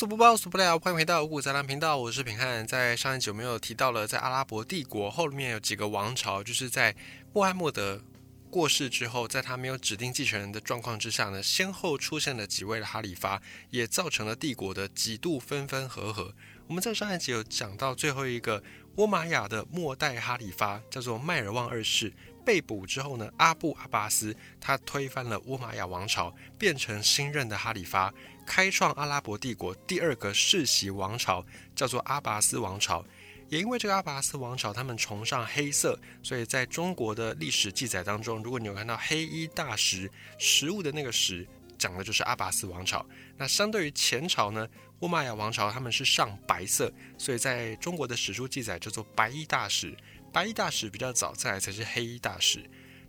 死不包，死不了。欢迎回到五谷杂粮频道，我是平汉。在上一集我们有提到了，在阿拉伯帝国后面有几个王朝，就是在穆罕默德过世之后，在他没有指定继承人的状况之下呢，先后出现了几位的哈里发，也造成了帝国的几度分分合合。我们在上一集有讲到最后一个倭玛雅的末代哈里发，叫做迈尔旺二世。被捕之后呢，阿布阿巴斯他推翻了乌玛雅王朝，变成新任的哈里发，开创阿拉伯帝国第二个世袭王朝，叫做阿拔斯王朝。也因为这个阿拔斯王朝，他们崇尚黑色，所以在中国的历史记载当中，如果你有看到黑衣大食食物的那个食，讲的就是阿拔斯王朝。那相对于前朝呢，乌玛雅王朝他们是上白色，所以在中国的史书记载叫做白衣大使。白衣大使比较早，再来才是黑衣大使。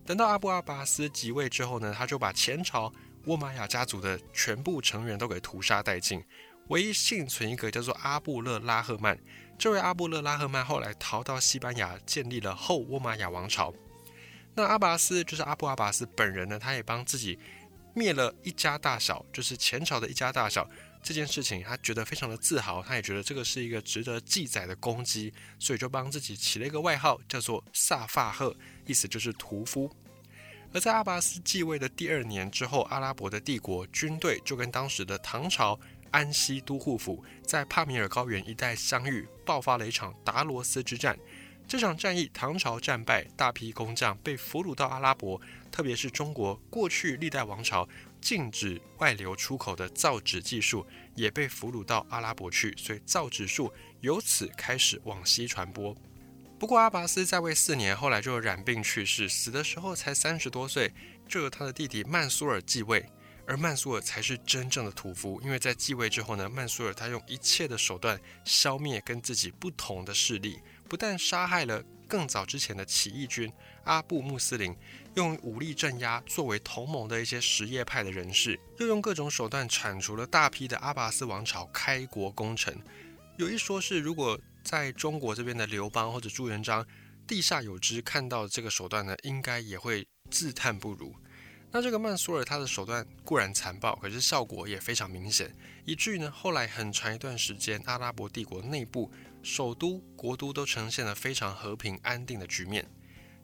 等到阿布阿巴斯即位之后呢，他就把前朝沃玛雅家族的全部成员都给屠杀殆尽，唯一幸存一个叫做阿布勒拉赫曼。这位阿布勒拉赫曼后来逃到西班牙，建立了后沃玛雅王朝。那阿拔斯就是阿布阿拔斯本人呢，他也帮自己灭了一家大小，就是前朝的一家大小。这件事情，他觉得非常的自豪，他也觉得这个是一个值得记载的功绩，所以就帮自己起了一个外号，叫做萨法赫，意思就是屠夫。而在阿拔斯继位的第二年之后，阿拉伯的帝国军队就跟当时的唐朝安西都护府在帕米尔高原一带相遇，爆发了一场达罗斯之战。这场战役，唐朝战败，大批工匠被俘虏到阿拉伯，特别是中国过去历代王朝。禁止外流出口的造纸技术也被俘虏到阿拉伯去，所以造纸术由此开始往西传播。不过阿拔斯在位四年，后来就染病去世，死的时候才三十多岁，就由他的弟弟曼苏尔继位。而曼苏尔才是真正的屠夫，因为在继位之后呢，曼苏尔他用一切的手段消灭跟自己不同的势力，不但杀害了更早之前的起义军阿布穆斯林。用武力镇压作为同盟的一些什叶派的人士，又用各种手段铲除了大批的阿拔斯王朝开国功臣。有一说是，如果在中国这边的刘邦或者朱元璋地下有知，看到这个手段呢，应该也会自叹不如。那这个曼苏尔他的手段固然残暴，可是效果也非常明显，以至于呢后来很长一段时间，阿拉伯帝国内部首都、国都都呈现了非常和平安定的局面。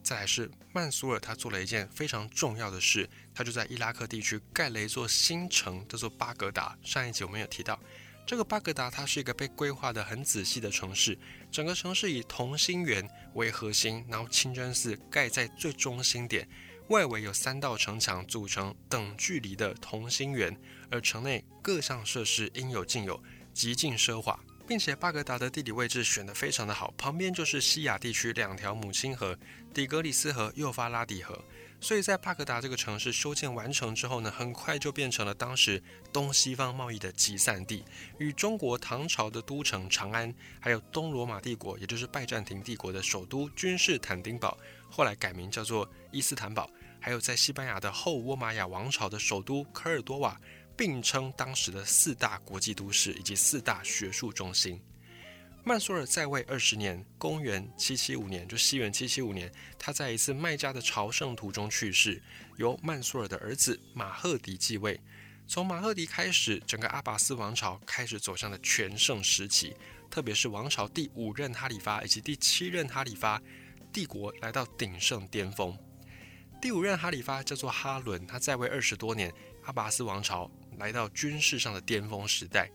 再来是曼苏尔，他做了一件非常重要的事，他就在伊拉克地区盖了一座新城，叫做巴格达。上一集我们有提到，这个巴格达它是一个被规划的很仔细的城市，整个城市以同心圆为核心，然后清真寺盖在最中心点，外围有三道城墙组成等距离的同心圆，而城内各项设施应有尽有，极尽奢华。并且巴格达的地理位置选得非常的好，旁边就是西亚地区两条母亲河底格里斯河、幼发拉底河，所以在巴格达这个城市修建完成之后呢，很快就变成了当时东西方贸易的集散地，与中国唐朝的都城长安，还有东罗马帝国，也就是拜占庭帝国的首都君士坦丁堡，后来改名叫做伊斯坦堡，还有在西班牙的后倭玛雅王朝的首都科尔多瓦。并称当时的四大国际都市以及四大学术中心。曼苏尔在位二十年，公元七七五年，就西元七七五年，他在一次麦加的朝圣途中去世，由曼苏尔的儿子马赫迪继位。从马赫迪开始，整个阿拔斯王朝开始走向了全盛时期，特别是王朝第五任哈里发以及第七任哈里发，帝国来到鼎盛巅峰。第五任哈里发叫做哈伦，他在位二十多年，阿拔斯王朝。来到军事上的巅峰时代，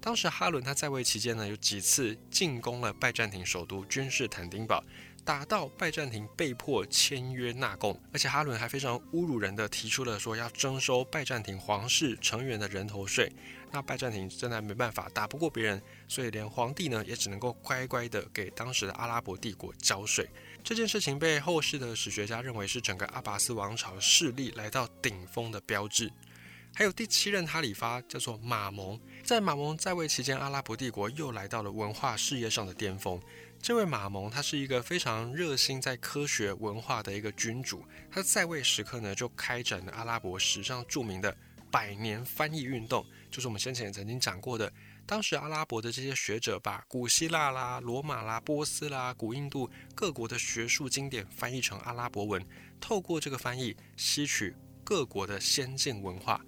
当时哈伦他在位期间呢，有几次进攻了拜占庭首都君士坦丁堡，打到拜占庭被迫签约纳贡，而且哈伦还非常侮辱人的提出了说要征收拜占庭皇室成员的人头税。那拜占庭真的没办法，打不过别人，所以连皇帝呢也只能够乖乖的给当时的阿拉伯帝国交税。这件事情被后世的史学家认为是整个阿拔斯王朝势力来到顶峰的标志。还有第七任哈里发叫做马蒙，在马蒙在位期间，阿拉伯帝国又来到了文化事业上的巅峰。这位马蒙他是一个非常热心在科学文化的一个君主，他在位时刻呢就开展了阿拉伯史上著名的百年翻译运动，就是我们先前曾经讲过的，当时阿拉伯的这些学者把古希腊啦、罗马啦、波斯啦、古印度各国的学术经典翻译成阿拉伯文，透过这个翻译吸取各国的先进文化。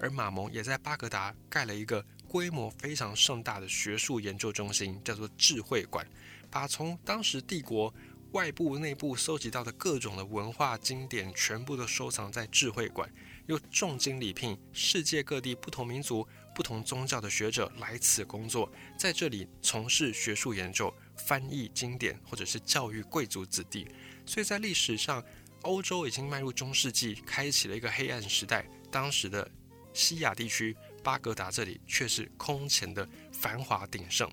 而马蒙也在巴格达盖了一个规模非常盛大的学术研究中心，叫做智慧馆，把从当时帝国外部、内部收集到的各种的文化经典，全部都收藏在智慧馆，又重金礼聘世界各地不同民族、不同宗教的学者来此工作，在这里从事学术研究、翻译经典，或者是教育贵族子弟。所以在历史上，欧洲已经迈入中世纪，开启了一个黑暗时代。当时的西亚地区。巴格达这里却是空前的繁华鼎盛。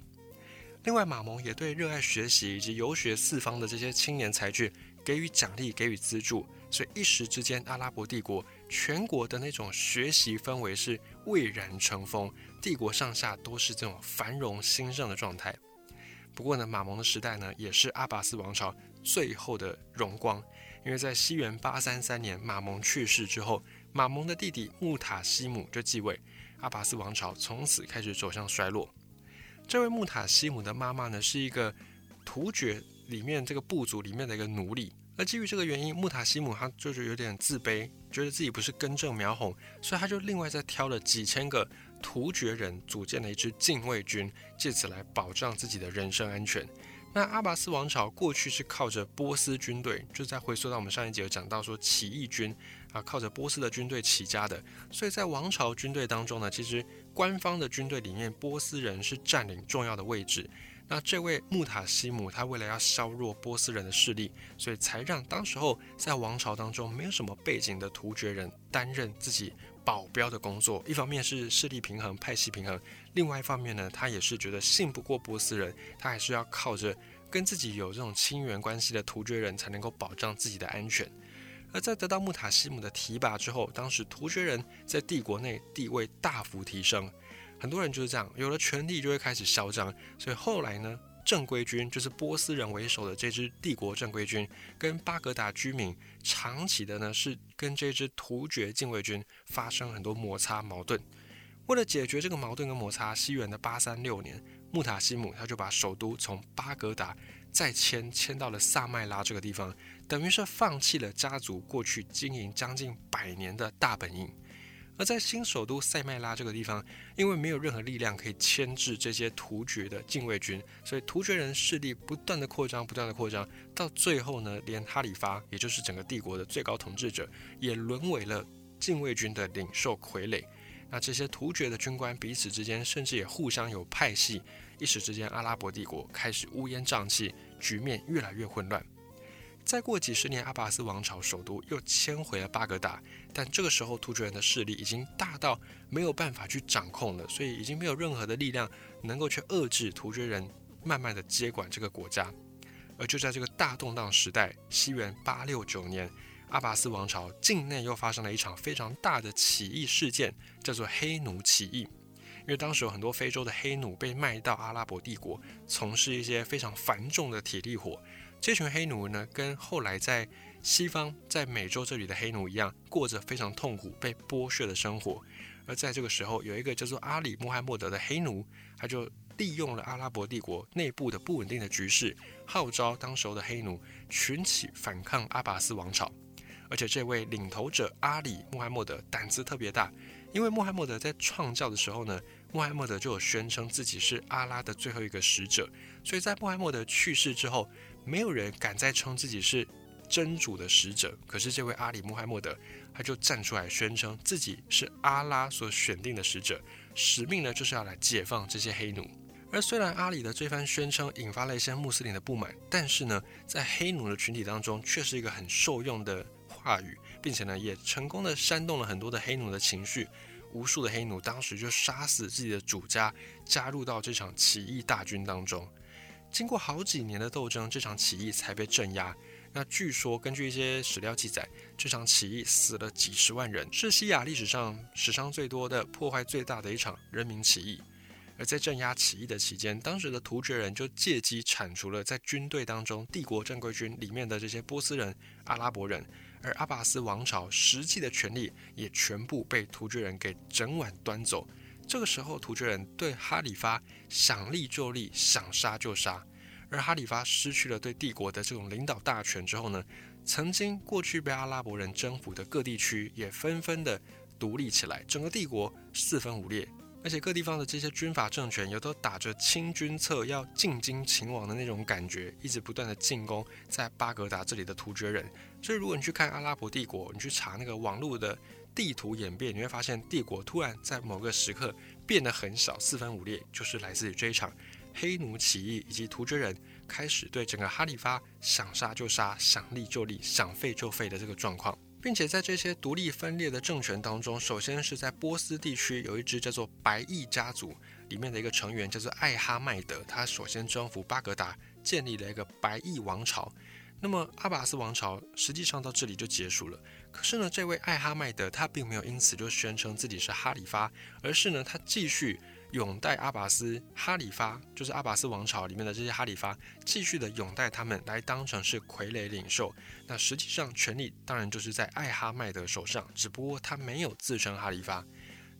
另外，马蒙也对热爱学习以及游学四方的这些青年才俊给予奖励、给予资助，所以一时之间，阿拉伯帝国全国的那种学习氛围是蔚然成风，帝国上下都是这种繁荣兴盛的状态。不过呢，马蒙的时代呢，也是阿拔斯王朝最后的荣光，因为在西元八三三年，马蒙去世之后，马蒙的弟弟穆塔西姆就继位。阿拔斯王朝从此开始走向衰落。这位穆塔西姆的妈妈呢，是一个突厥里面这个部族里面的一个奴隶。而基于这个原因，穆塔西姆他就是有点自卑，觉得自己不是根正苗红，所以他就另外再挑了几千个突厥人，组建了一支禁卫军，借此来保障自己的人身安全。那阿拔斯王朝过去是靠着波斯军队，就在回溯到我们上一节有讲到说起义军啊，靠着波斯的军队起家的，所以在王朝军队当中呢，其实官方的军队里面，波斯人是占领重要的位置。那这位穆塔西姆，他为了要削弱波斯人的势力，所以才让当时候在王朝当中没有什么背景的突厥人担任自己保镖的工作。一方面是势力平衡、派系平衡，另外一方面呢，他也是觉得信不过波斯人，他还是要靠着跟自己有这种亲缘关系的突厥人才能够保障自己的安全。而在得到穆塔西姆的提拔之后，当时突厥人在帝国内地位大幅提升。很多人就是这样，有了权力就会开始嚣张，所以后来呢，正规军就是波斯人为首的这支帝国正规军，跟巴格达居民长期的呢是跟这支突厥禁卫军发生很多摩擦矛盾。为了解决这个矛盾跟摩擦，西元的八三六年，穆塔西姆他就把首都从巴格达再迁迁到了萨麦拉这个地方，等于是放弃了家族过去经营将近百年的大本营。而在新首都塞麦拉这个地方，因为没有任何力量可以牵制这些突厥的禁卫军，所以突厥人势力不断的扩张，不断的扩张，到最后呢，连哈里发，也就是整个帝国的最高统治者，也沦为了禁卫军的领袖傀儡。那这些突厥的军官彼此之间，甚至也互相有派系，一时之间，阿拉伯帝国开始乌烟瘴气，局面越来越混乱。再过几十年，阿拔斯王朝首都又迁回了巴格达，但这个时候突厥人的势力已经大到没有办法去掌控了，所以已经没有任何的力量能够去遏制突厥人慢慢的接管这个国家。而就在这个大动荡时代，西元八六九年，阿拔斯王朝境内又发生了一场非常大的起义事件，叫做黑奴起义。因为当时有很多非洲的黑奴被卖到阿拉伯帝国，从事一些非常繁重的体力活。这群黑奴呢，跟后来在西方、在美洲这里的黑奴一样，过着非常痛苦、被剥削的生活。而在这个时候，有一个叫做阿里穆罕默德的黑奴，他就利用了阿拉伯帝国内部的不稳定的局势，号召当时候的黑奴群起反抗阿拔斯王朝。而且这位领头者阿里穆罕默德胆子特别大，因为穆罕默德在创教的时候呢，穆罕默德就有宣称自己是阿拉的最后一个使者，所以在穆罕默德去世之后。没有人敢再称自己是真主的使者，可是这位阿里穆罕默德，他就站出来宣称自己是阿拉所选定的使者，使命呢就是要来解放这些黑奴。而虽然阿里的这番宣称引发了一些穆斯林的不满，但是呢，在黑奴的群体当中却是一个很受用的话语，并且呢，也成功的煽动了很多的黑奴的情绪。无数的黑奴当时就杀死自己的主家，加入到这场起义大军当中。经过好几年的斗争，这场起义才被镇压。那据说，根据一些史料记载，这场起义死了几十万人，是西亚历史上死伤最多的、破坏最大的一场人民起义。而在镇压起义的期间，当时的突厥人就借机铲除了在军队当中帝国正规军里面的这些波斯人、阿拉伯人，而阿拔斯王朝实际的权力也全部被突厥人给整晚端走。这个时候，突厥人对哈里发想立就立，想杀就杀。而哈里发失去了对帝国的这种领导大权之后呢，曾经过去被阿拉伯人征服的各地区也纷纷的独立起来，整个帝国四分五裂，而且各地方的这些军阀政权也都打着清君侧要进京秦王的那种感觉，一直不断的进攻在巴格达这里的突厥人。所以如果你去看阿拉伯帝国，你去查那个网络的地图演变，你会发现帝国突然在某个时刻变得很少，四分五裂，就是来自于这一场黑奴起义以及突厥人开始对整个哈里发想杀就杀、想立就立、想废就废的这个状况。并且在这些独立分裂的政权当中，首先是在波斯地区有一支叫做白翼家族里面的一个成员叫做艾哈迈德，他首先征服巴格达，建立了一个白翼王朝。那么阿拔斯王朝实际上到这里就结束了。可是呢，这位艾哈迈德他并没有因此就宣称自己是哈里发，而是呢他继续。拥戴阿拔斯哈里发，就是阿拔斯王朝里面的这些哈里发，继续的拥戴他们来当成是傀儡领袖。那实际上权力当然就是在艾哈迈德手上，只不过他没有自称哈里发。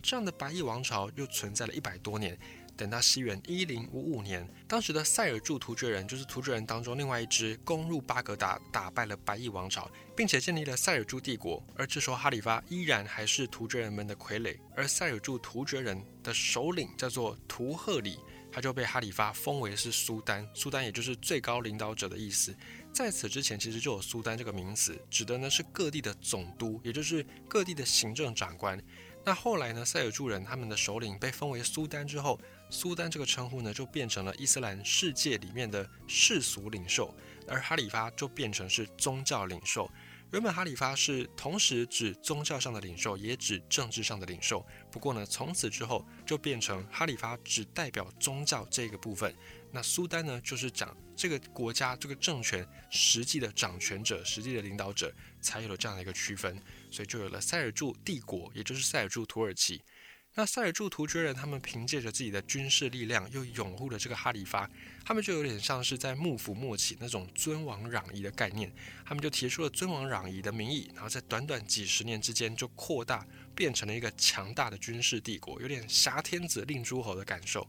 这样的白翼王朝又存在了一百多年。等到西元一零五五年，当时的塞尔柱突厥人，就是突厥人当中另外一支，攻入巴格达，打败了白翼王朝，并且建立了塞尔柱帝国。而这时候哈里发依然还是突厥人们的傀儡，而塞尔柱突厥人的首领叫做图赫里，他就被哈里发封为是苏丹，苏丹也就是最高领导者的意思。在此之前，其实就有苏丹这个名词，指的呢是各地的总督，也就是各地的行政长官。那后来呢，塞尔柱人他们的首领被封为苏丹之后。苏丹这个称呼呢，就变成了伊斯兰世界里面的世俗领袖，而哈里发就变成是宗教领袖。原本哈里发是同时指宗教上的领袖，也指政治上的领袖。不过呢，从此之后就变成哈里发只代表宗教这个部分，那苏丹呢，就是讲这个国家这个政权实际的掌权者、实际的领导者，才有了这样的一个区分。所以就有了塞尔柱帝国，也就是塞尔柱土耳其。那塞尔柱突厥人，他们凭借着自己的军事力量，又拥护了这个哈里发，他们就有点像是在幕府末期那种尊王攘夷的概念，他们就提出了尊王攘夷的名义，然后在短短几十年之间就扩大，变成了一个强大的军事帝国，有点挟天子令诸侯的感受。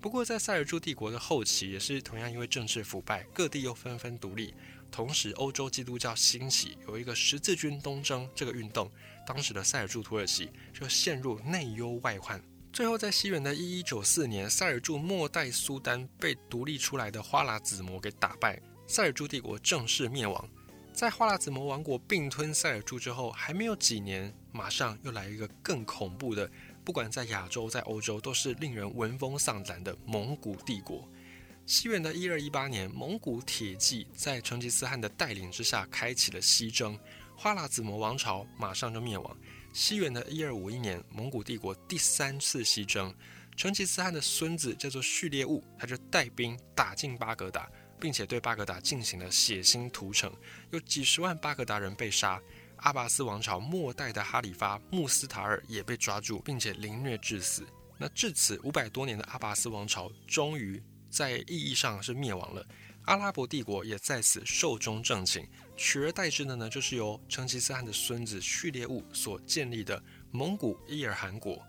不过在塞尔柱帝国的后期，也是同样因为政治腐败，各地又纷纷独立。同时，欧洲基督教兴起，有一个十字军东征这个运动，当时的塞尔柱土耳其就陷入内忧外患。最后，在西元的一一九四年，塞尔柱末代苏丹被独立出来的花剌子模给打败，塞尔柱帝国正式灭亡。在花剌子模王国并吞塞尔柱之后，还没有几年，马上又来一个更恐怖的，不管在亚洲在欧洲都是令人闻风丧胆的蒙古帝国。西元的一二一八年，蒙古铁骑在成吉思汗的带领之下开启了西征，花剌子模王朝马上就灭亡。西元的一二五一年，蒙古帝国第三次西征，成吉思汗的孙子叫做序列兀，他就带兵打进巴格达，并且对巴格达进行了血腥屠城，有几十万巴格达人被杀。阿拔斯王朝末代的哈里发穆斯塔尔也被抓住，并且凌虐致死。那至此五百多年的阿拔斯王朝终于。在意义上是灭亡了，阿拉伯帝国也在此寿终正寝，取而代之的呢，就是由成吉思汗的孙子序列兀所建立的蒙古伊尔汗国。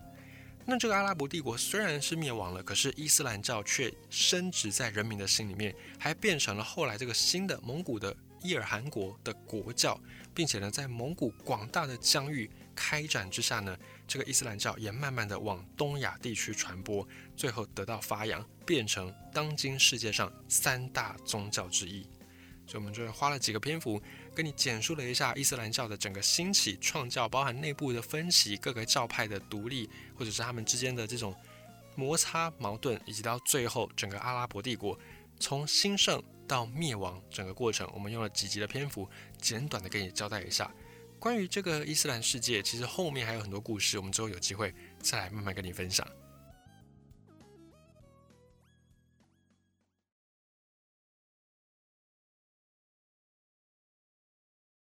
那这个阿拉伯帝国虽然是灭亡了，可是伊斯兰教却深植在人民的心里面，还变成了后来这个新的蒙古的伊尔汗国的国教，并且呢，在蒙古广大的疆域。开展之下呢，这个伊斯兰教也慢慢的往东亚地区传播，最后得到发扬，变成当今世界上三大宗教之一。所以我们就花了几个篇幅，跟你简述了一下伊斯兰教的整个兴起、创教，包含内部的分歧、各个教派的独立，或者是他们之间的这种摩擦、矛盾，以及到最后整个阿拉伯帝国从兴盛到灭亡整个过程，我们用了几集的篇幅，简短的跟你交代一下。关于这个伊斯兰世界，其实后面还有很多故事，我们之后有机会再来慢慢跟你分享。